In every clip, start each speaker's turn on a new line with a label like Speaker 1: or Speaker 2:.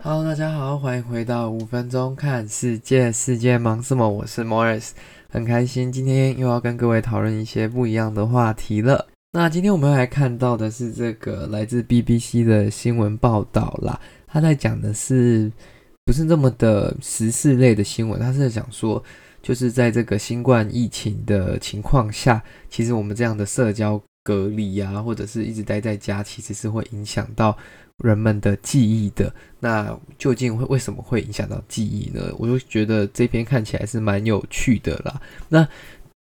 Speaker 1: Hello，大家好，欢迎回到五分钟看世界，世界忙什么？我是 Morris，很开心今天又要跟各位讨论一些不一样的话题了。那今天我们来看到的是这个来自 BBC 的新闻报道啦，他在讲的是不是这么的时事类的新闻？他是在讲说，就是在这个新冠疫情的情况下，其实我们这样的社交隔离呀，或者是一直待在家，其实是会影响到。人们的记忆的，那究竟会为什么会影响到记忆呢？我就觉得这篇看起来是蛮有趣的啦。那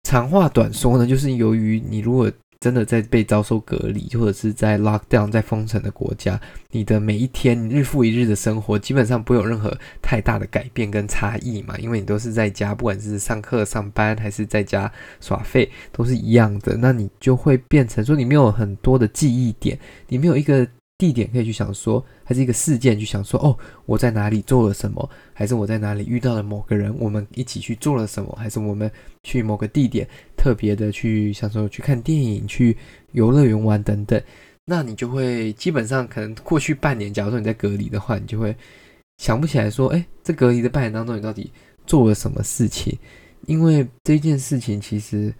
Speaker 1: 长话短说呢，就是由于你如果真的在被遭受隔离，或者是在 lockdown 在封城的国家，你的每一天你日复一日的生活基本上不有任何太大的改变跟差异嘛，因为你都是在家，不管是上课、上班还是在家耍废，都是一样的。那你就会变成说，你没有很多的记忆点，你没有一个。地点可以去想说，还是一个事件去想说，哦，我在哪里做了什么，还是我在哪里遇到了某个人，我们一起去做了什么，还是我们去某个地点特别的去想说去看电影、去游乐园玩等等，那你就会基本上可能过去半年，假如说你在隔离的话，你就会想不起来说，哎，这隔离的半年当中你到底做了什么事情，因为这件事情其实。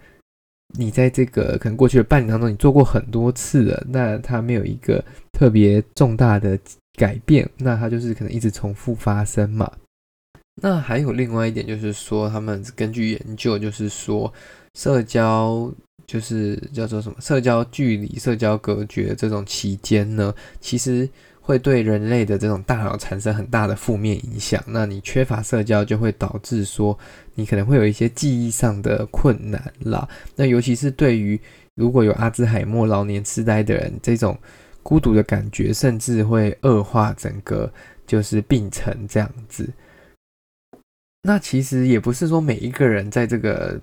Speaker 1: 你在这个可能过去的半年当中，你做过很多次了，那它没有一个特别重大的改变，那它就是可能一直重复发生嘛。那还有另外一点就是说，他们根据研究，就是说社交就是叫做什么社交距离、社交隔绝这种期间呢，其实。会对人类的这种大脑产生很大的负面影响。那你缺乏社交，就会导致说你可能会有一些记忆上的困难啦。那尤其是对于如果有阿兹海默老年痴呆的人，这种孤独的感觉，甚至会恶化整个就是病程这样子。那其实也不是说每一个人在这个。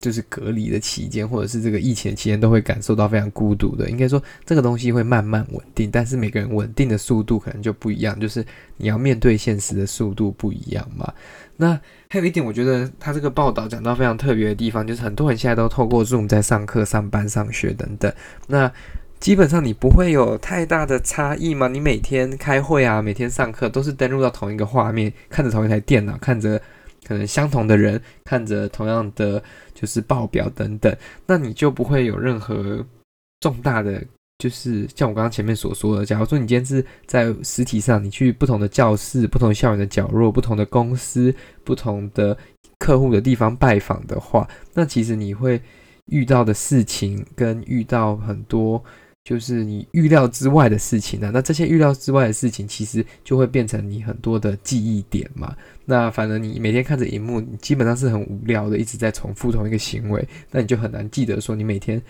Speaker 1: 就是隔离的期间，或者是这个疫情期间，都会感受到非常孤独的。应该说，这个东西会慢慢稳定，但是每个人稳定的速度可能就不一样。就是你要面对现实的速度不一样嘛。那还有一点，我觉得他这个报道讲到非常特别的地方，就是很多人现在都透过 Zoom 在上课、上班、上学等等。那基本上你不会有太大的差异嘛？你每天开会啊，每天上课都是登录到同一个画面，看着同一台电脑，看着。可能相同的人看着同样的就是报表等等，那你就不会有任何重大的，就是像我刚刚前面所说的，假如说你今天是在实体上，你去不同的教室、不同校园的角落、不同的公司、不同的客户的地方拜访的话，那其实你会遇到的事情跟遇到很多。就是你预料之外的事情呢、啊，那这些预料之外的事情，其实就会变成你很多的记忆点嘛。那反正你每天看着荧幕，你基本上是很无聊的，一直在重复同一个行为，那你就很难记得说你每天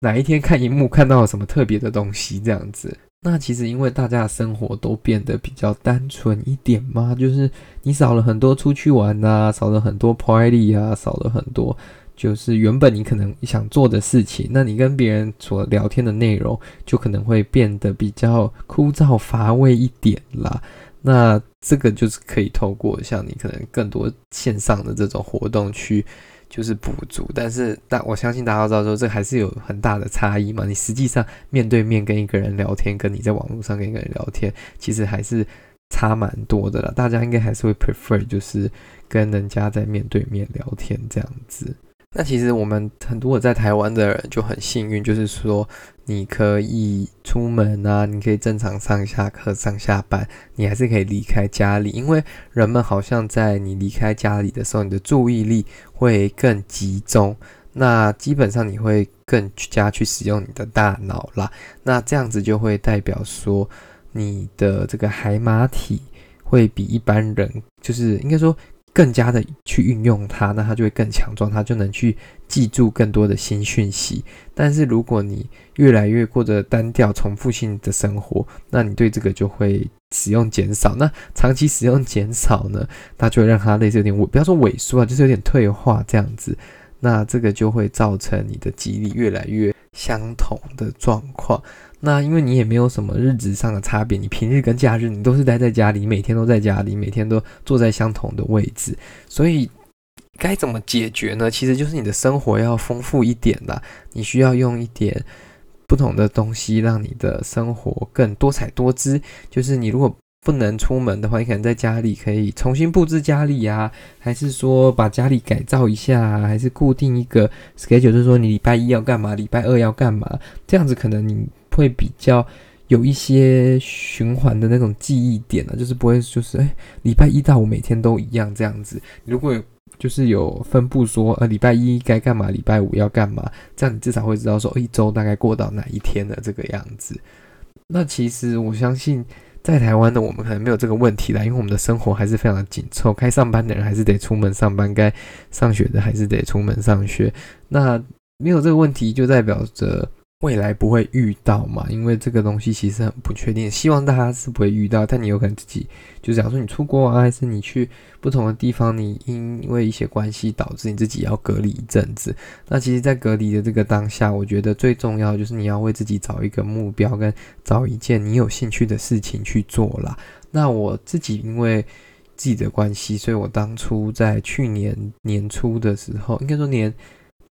Speaker 1: 哪一天看荧幕看到了什么特别的东西这样子。那其实因为大家的生活都变得比较单纯一点嘛，就是你少了很多出去玩啊，少了很多 party 啊，少了很多。就是原本你可能想做的事情，那你跟别人所聊天的内容就可能会变得比较枯燥乏味一点啦。那这个就是可以透过像你可能更多线上的这种活动去就是补足，但是但我相信大家都知道说这还是有很大的差异嘛。你实际上面对面跟一个人聊天，跟你在网络上跟一个人聊天，其实还是差蛮多的啦。大家应该还是会 prefer 就是跟人家在面对面聊天这样子。那其实我们很多在台湾的人就很幸运，就是说你可以出门啊，你可以正常上下课、上下班，你还是可以离开家里。因为人们好像在你离开家里的时候，你的注意力会更集中，那基本上你会更加去使用你的大脑啦。那这样子就会代表说你的这个海马体会比一般人，就是应该说。更加的去运用它，那它就会更强壮，它就能去记住更多的新讯息。但是如果你越来越过着单调、重复性的生活，那你对这个就会使用减少。那长期使用减少呢，那就会让它类似有点，不要说萎缩啊，就是有点退化这样子。那这个就会造成你的记忆力越来越相同的状况。那因为你也没有什么日子上的差别，你平日跟假日你都是待在家里，每天都在家里，每天都坐在相同的位置，所以该怎么解决呢？其实就是你的生活要丰富一点啦，你需要用一点不同的东西，让你的生活更多彩多姿。就是你如果不能出门的话，你可能在家里可以重新布置家里啊，还是说把家里改造一下啊，还是固定一个 schedule，就是说你礼拜一要干嘛，礼拜二要干嘛，这样子可能你会比较有一些循环的那种记忆点呢，就是不会就是哎，礼拜一到五每天都一样这样子。如果有就是有分布说呃礼拜一该干嘛，礼拜五要干嘛，这样你至少会知道说一周大概过到哪一天的这个样子。那其实我相信。在台湾的我们可能没有这个问题啦，因为我们的生活还是非常的紧凑，该上班的人还是得出门上班，该上学的还是得出门上学。那没有这个问题，就代表着。未来不会遇到嘛？因为这个东西其实很不确定，希望大家是不会遇到。但你有可能自己，就假如说你出国啊，还是你去不同的地方，你因为一些关系导致你自己要隔离一阵子。那其实，在隔离的这个当下，我觉得最重要就是你要为自己找一个目标，跟找一件你有兴趣的事情去做啦。那我自己因为自己的关系，所以我当初在去年年初的时候，应该说年。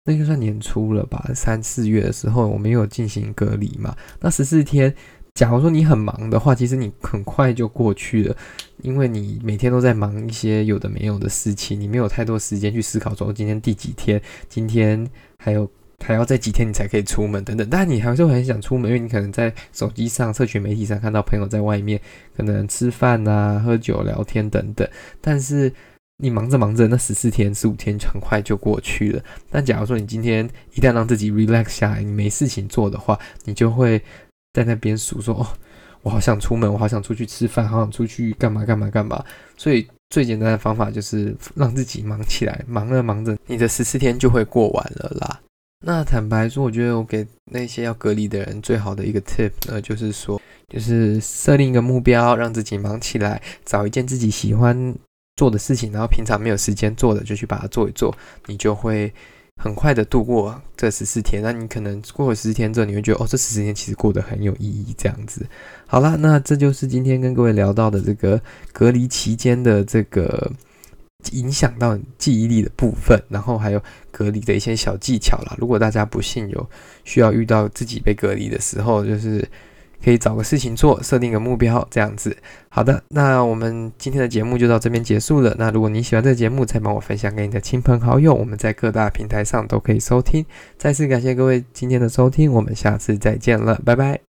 Speaker 1: 那就算年初了吧，三四月的时候，我们有进行隔离嘛。那十四天，假如说你很忙的话，其实你很快就过去了，因为你每天都在忙一些有的没有的事情，你没有太多时间去思考说今天第几天，今天还有还要再几天你才可以出门等等。但你还是会很想出门，因为你可能在手机上、社群媒体上看到朋友在外面可能吃饭啊、喝酒、聊天等等，但是。你忙着忙着，那十四天、十五天很快就过去了。但假如说你今天一旦让自己 relax 下来，你没事情做的话，你就会在那边数说：“哦，我好想出门，我好想出去吃饭，好想出去干嘛干嘛干嘛。”所以最简单的方法就是让自己忙起来，忙着忙着，你的十四天就会过完了啦。那坦白说，我觉得我给那些要隔离的人最好的一个 tip 呢，就是说，就是设定一个目标，让自己忙起来，找一件自己喜欢做的事情，然后平常没有时间做的，就去把它做一做，你就会很快的度过这十四天。那你可能过了十四天之后，你会觉得哦，这十四天其实过得很有意义，这样子。好啦，那这就是今天跟各位聊到的这个隔离期间的这个影响到记忆力的部分，然后还有隔离的一些小技巧啦。如果大家不幸有需要遇到自己被隔离的时候，就是。可以找个事情做，设定个目标，这样子。好的，那我们今天的节目就到这边结束了。那如果你喜欢这个节目，再帮我分享给你的亲朋好友。我们在各大平台上都可以收听。再次感谢各位今天的收听，我们下次再见了，拜拜。